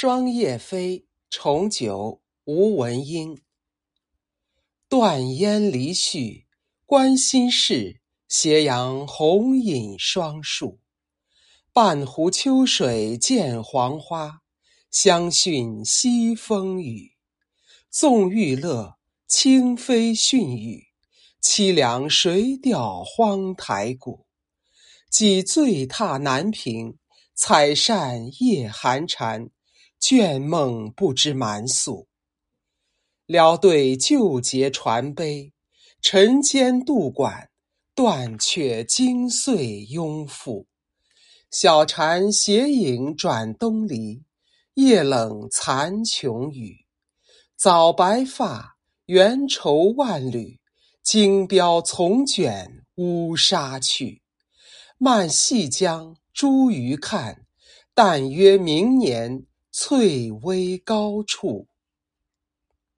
霜叶飞，重九吴文英。断烟离絮，关心事。斜阳红影双树，半湖秋水见黄花。香讯西风雨，纵欲乐，轻飞迅雨。凄凉谁调荒台古？几醉踏南屏，采扇夜寒蝉。倦梦不知满宿，聊对旧节传悲。晨间渡管，断却经岁拥复。小蝉斜影转东篱，夜冷残琼雨。早白发，缘愁万缕。惊标从卷乌纱去。漫细江茱萸看，但约明年。翠微高处。